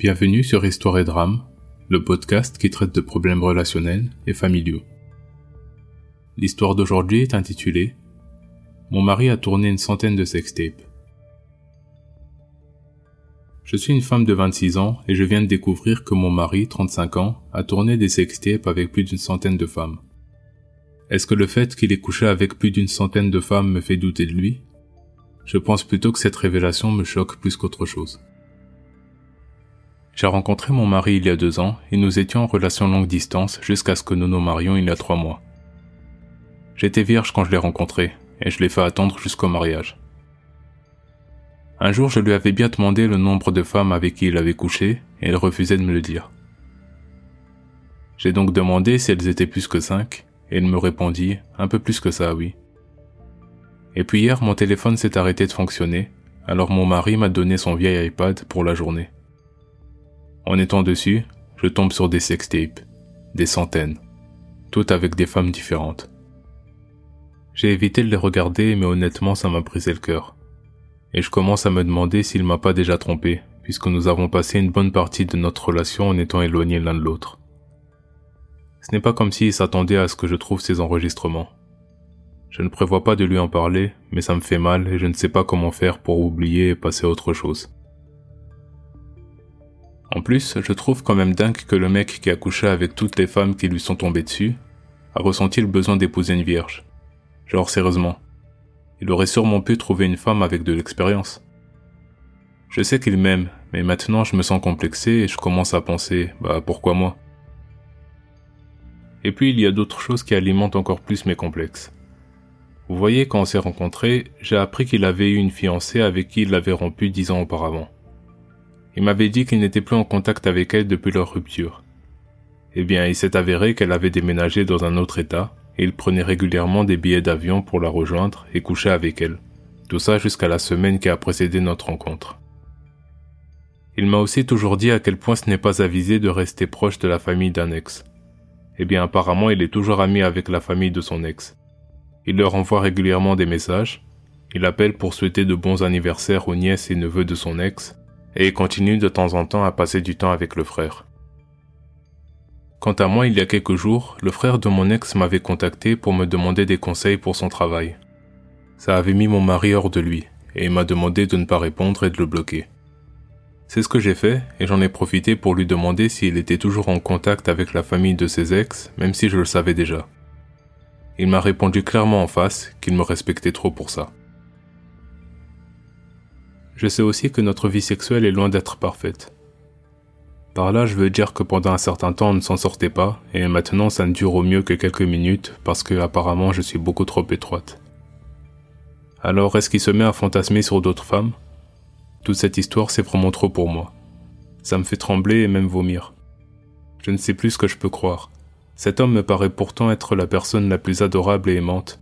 Bienvenue sur Histoire et Drame, le podcast qui traite de problèmes relationnels et familiaux. L'histoire d'aujourd'hui est intitulée Mon mari a tourné une centaine de sextapes. Je suis une femme de 26 ans et je viens de découvrir que mon mari, 35 ans, a tourné des sextapes avec plus d'une centaine de femmes. Est-ce que le fait qu'il ait couché avec plus d'une centaine de femmes me fait douter de lui? Je pense plutôt que cette révélation me choque plus qu'autre chose. J'ai rencontré mon mari il y a deux ans et nous étions en relation longue distance jusqu'à ce que nous nous marions il y a trois mois. J'étais vierge quand je l'ai rencontré et je l'ai fait attendre jusqu'au mariage. Un jour, je lui avais bien demandé le nombre de femmes avec qui il avait couché et elle refusait de me le dire. J'ai donc demandé si elles étaient plus que cinq et elle me répondit un peu plus que ça, oui. Et puis hier, mon téléphone s'est arrêté de fonctionner, alors mon mari m'a donné son vieil iPad pour la journée. En étant dessus, je tombe sur des sextapes, des centaines, toutes avec des femmes différentes. J'ai évité de les regarder, mais honnêtement, ça m'a brisé le cœur. Et je commence à me demander s'il m'a pas déjà trompé, puisque nous avons passé une bonne partie de notre relation en étant éloignés l'un de l'autre. Ce n'est pas comme s'il s'attendait à ce que je trouve ces enregistrements. Je ne prévois pas de lui en parler, mais ça me fait mal et je ne sais pas comment faire pour oublier et passer à autre chose. En plus, je trouve quand même dingue que le mec qui a couché avec toutes les femmes qui lui sont tombées dessus a ressenti le besoin d'épouser une vierge. Genre sérieusement. Il aurait sûrement pu trouver une femme avec de l'expérience. Je sais qu'il m'aime, mais maintenant je me sens complexé et je commence à penser, bah pourquoi moi? Et puis il y a d'autres choses qui alimentent encore plus mes complexes. Vous voyez, quand on s'est rencontrés, j'ai appris qu'il avait eu une fiancée avec qui il avait rompu dix ans auparavant. Il m'avait dit qu'il n'était plus en contact avec elle depuis leur rupture. Eh bien, il s'est avéré qu'elle avait déménagé dans un autre état, et il prenait régulièrement des billets d'avion pour la rejoindre et coucher avec elle. Tout ça jusqu'à la semaine qui a précédé notre rencontre. Il m'a aussi toujours dit à quel point ce n'est pas avisé de rester proche de la famille d'un ex. Eh bien, apparemment, il est toujours ami avec la famille de son ex. Il leur envoie régulièrement des messages, il appelle pour souhaiter de bons anniversaires aux nièces et neveux de son ex, et continue de temps en temps à passer du temps avec le frère. Quant à moi, il y a quelques jours, le frère de mon ex m'avait contacté pour me demander des conseils pour son travail. Ça avait mis mon mari hors de lui, et m'a demandé de ne pas répondre et de le bloquer. C'est ce que j'ai fait, et j'en ai profité pour lui demander s'il était toujours en contact avec la famille de ses ex, même si je le savais déjà. Il m'a répondu clairement en face qu'il me respectait trop pour ça. Je sais aussi que notre vie sexuelle est loin d'être parfaite. Par là, je veux dire que pendant un certain temps, on ne s'en sortait pas, et maintenant ça ne dure au mieux que quelques minutes, parce que apparemment je suis beaucoup trop étroite. Alors, est-ce qu'il se met à fantasmer sur d'autres femmes? Toute cette histoire, c'est vraiment trop pour moi. Ça me fait trembler et même vomir. Je ne sais plus ce que je peux croire. Cet homme me paraît pourtant être la personne la plus adorable et aimante.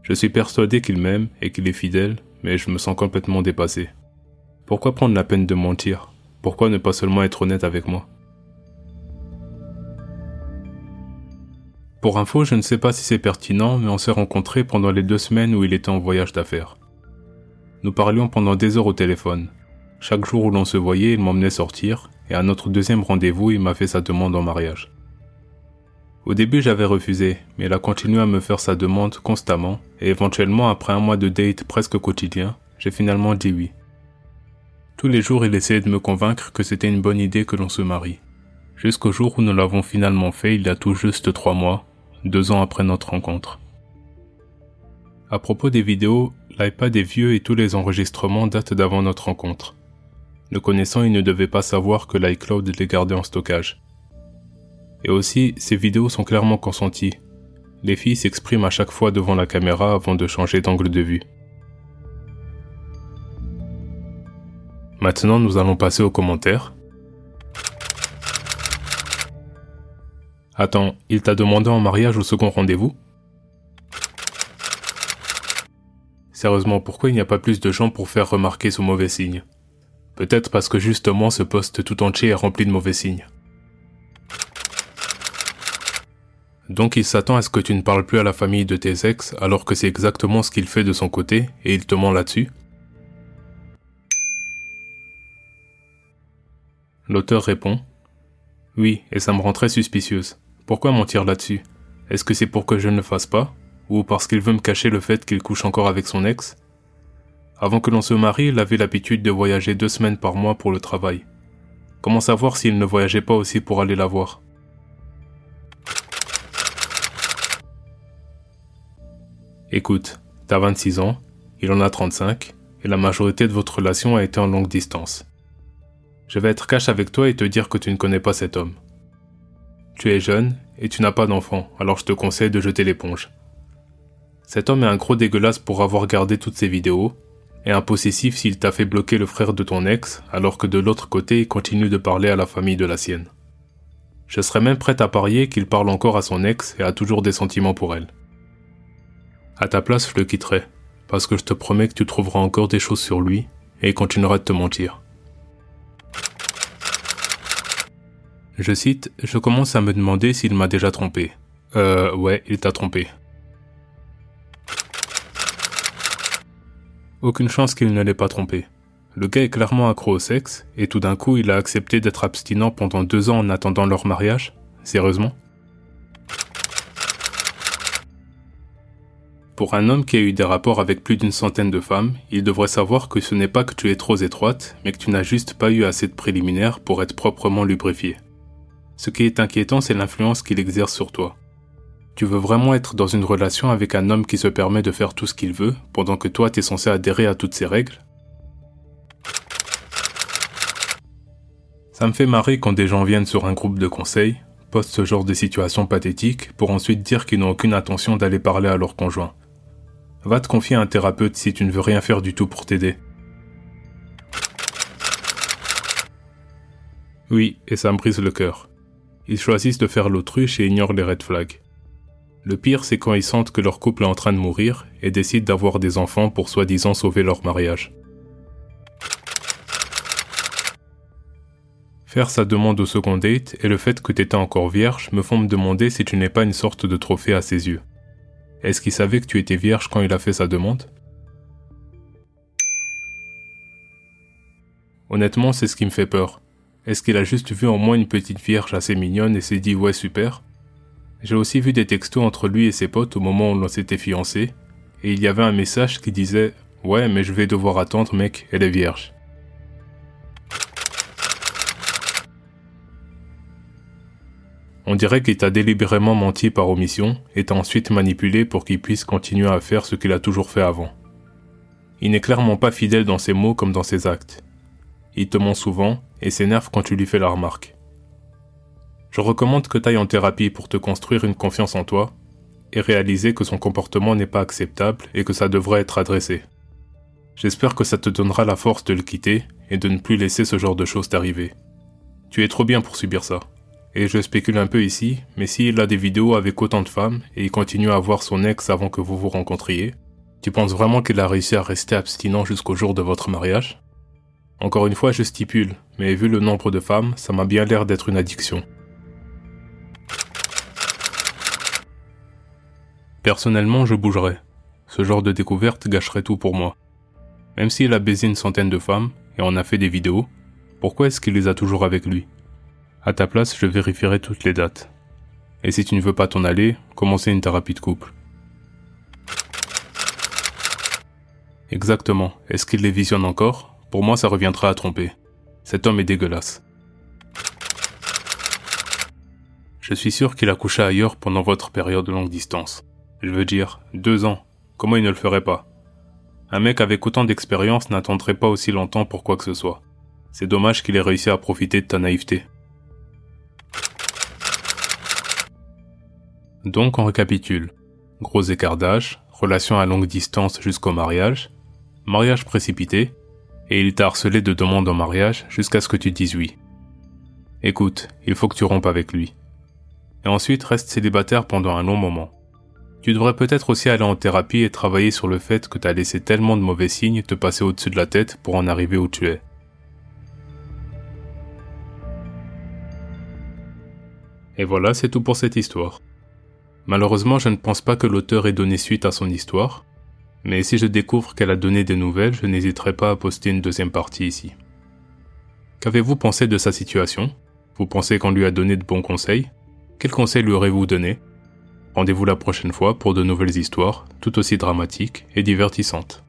Je suis persuadé qu'il m'aime et qu'il est fidèle, mais je me sens complètement dépassé. Pourquoi prendre la peine de mentir? Pourquoi ne pas seulement être honnête avec moi? Pour info, je ne sais pas si c'est pertinent, mais on s'est rencontrés pendant les deux semaines où il était en voyage d'affaires. Nous parlions pendant des heures au téléphone. Chaque jour où l'on se voyait, il m'emmenait sortir, et à notre deuxième rendez-vous, il m'a fait sa demande en mariage. Au début, j'avais refusé, mais il a continué à me faire sa demande constamment, et éventuellement, après un mois de date presque quotidien, j'ai finalement dit oui. Tous les jours, il essayait de me convaincre que c'était une bonne idée que l'on se marie. Jusqu'au jour où nous l'avons finalement fait il y a tout juste trois mois, deux ans après notre rencontre. À propos des vidéos, l'iPad est vieux et tous les enregistrements datent d'avant notre rencontre. Le connaissant, il ne devait pas savoir que l'iCloud les gardait en stockage. Et aussi, ces vidéos sont clairement consenties. Les filles s'expriment à chaque fois devant la caméra avant de changer d'angle de vue. Maintenant, nous allons passer aux commentaires. Attends, il t'a demandé en mariage au second rendez-vous? Sérieusement, pourquoi il n'y a pas plus de gens pour faire remarquer ce mauvais signe? Peut-être parce que justement ce poste tout entier est rempli de mauvais signes. Donc il s'attend à ce que tu ne parles plus à la famille de tes ex alors que c'est exactement ce qu'il fait de son côté et il te ment là-dessus. L'auteur répond Oui, et ça me rend très suspicieuse. Pourquoi mentir là-dessus? Est-ce que c'est pour que je ne le fasse pas? Ou parce qu'il veut me cacher le fait qu'il couche encore avec son ex? Avant que l'on se marie, il avait l'habitude de voyager deux semaines par mois pour le travail. Comment savoir s'il ne voyageait pas aussi pour aller la voir? Écoute, t'as 26 ans, il en a 35, et la majorité de votre relation a été en longue distance. Je vais être cash avec toi et te dire que tu ne connais pas cet homme. Tu es jeune et tu n'as pas d'enfant, alors je te conseille de jeter l'éponge. Cet homme est un gros dégueulasse pour avoir gardé toutes ses vidéos, et un possessif s'il t'a fait bloquer le frère de ton ex, alors que de l'autre côté il continue de parler à la famille de la sienne. Je serais même prêt à parier qu'il parle encore à son ex et a toujours des sentiments pour elle. À ta place, je le quitterai, parce que je te promets que tu trouveras encore des choses sur lui et il continuera de te mentir. Je cite, je commence à me demander s'il m'a déjà trompé. Euh, ouais, il t'a trompé. Aucune chance qu'il ne l'ait pas trompé. Le gars est clairement accro au sexe, et tout d'un coup il a accepté d'être abstinent pendant deux ans en attendant leur mariage Sérieusement? Pour un homme qui a eu des rapports avec plus d'une centaine de femmes, il devrait savoir que ce n'est pas que tu es trop étroite, mais que tu n'as juste pas eu assez de préliminaires pour être proprement lubrifié. Ce qui est inquiétant, c'est l'influence qu'il exerce sur toi. Tu veux vraiment être dans une relation avec un homme qui se permet de faire tout ce qu'il veut, pendant que toi t'es censé adhérer à toutes ses règles? Ça me fait marrer quand des gens viennent sur un groupe de conseils, postent ce genre de situation pathétique, pour ensuite dire qu'ils n'ont aucune intention d'aller parler à leur conjoint. Va te confier à un thérapeute si tu ne veux rien faire du tout pour t'aider. Oui, et ça me brise le cœur. Ils choisissent de faire l'autruche et ignorent les red flags. Le pire, c'est quand ils sentent que leur couple est en train de mourir et décident d'avoir des enfants pour soi-disant sauver leur mariage. Faire sa demande au second date et le fait que tu étais encore vierge me font me demander si tu n'es pas une sorte de trophée à ses yeux. Est-ce qu'il savait que tu étais vierge quand il a fait sa demande? Honnêtement, c'est ce qui me fait peur. Est-ce qu'il a juste vu en moi une petite vierge assez mignonne et s'est dit ouais super? J'ai aussi vu des textos entre lui et ses potes au moment où l'on s'était fiancé, et il y avait un message qui disait ouais mais je vais devoir attendre mec, elle est vierge. On dirait qu'il t'a délibérément menti par omission et t'a ensuite manipulé pour qu'il puisse continuer à faire ce qu'il a toujours fait avant. Il n'est clairement pas fidèle dans ses mots comme dans ses actes. Il te ment souvent et s'énerve quand tu lui fais la remarque. Je recommande que tu ailles en thérapie pour te construire une confiance en toi et réaliser que son comportement n'est pas acceptable et que ça devrait être adressé. J'espère que ça te donnera la force de le quitter et de ne plus laisser ce genre de choses t'arriver. Tu es trop bien pour subir ça. Et je spécule un peu ici, mais s'il a des vidéos avec autant de femmes et il continue à voir son ex avant que vous vous rencontriez, tu penses vraiment qu'il a réussi à rester abstinent jusqu'au jour de votre mariage? Encore une fois, je stipule, mais vu le nombre de femmes, ça m'a bien l'air d'être une addiction. Personnellement, je bougerais. Ce genre de découverte gâcherait tout pour moi. Même s'il a baisé une centaine de femmes et en a fait des vidéos, pourquoi est-ce qu'il les a toujours avec lui? À ta place, je vérifierai toutes les dates. Et si tu ne veux pas t'en aller, commencer une thérapie de couple. Exactement. Est-ce qu'il les visionne encore? Pour moi, ça reviendra à tromper. Cet homme est dégueulasse. Je suis sûr qu'il a couché ailleurs pendant votre période de longue distance. Je veux dire, deux ans. Comment il ne le ferait pas? Un mec avec autant d'expérience n'attendrait pas aussi longtemps pour quoi que ce soit. C'est dommage qu'il ait réussi à profiter de ta naïveté. Donc on récapitule. Gros écart d'âge, relation à longue distance jusqu'au mariage, mariage précipité, et il t'a harcelé de demandes en mariage jusqu'à ce que tu dises oui. Écoute, il faut que tu rompes avec lui. Et ensuite reste célibataire pendant un long moment. Tu devrais peut-être aussi aller en thérapie et travailler sur le fait que t'as laissé tellement de mauvais signes te passer au-dessus de la tête pour en arriver où tu es. Et voilà, c'est tout pour cette histoire. Malheureusement, je ne pense pas que l'auteur ait donné suite à son histoire, mais si je découvre qu'elle a donné des nouvelles, je n'hésiterai pas à poster une deuxième partie ici. Qu'avez-vous pensé de sa situation? Vous pensez qu'on lui a donné de bons conseils? Quels conseils lui aurez-vous donné Rendez-vous la prochaine fois pour de nouvelles histoires, tout aussi dramatiques et divertissantes.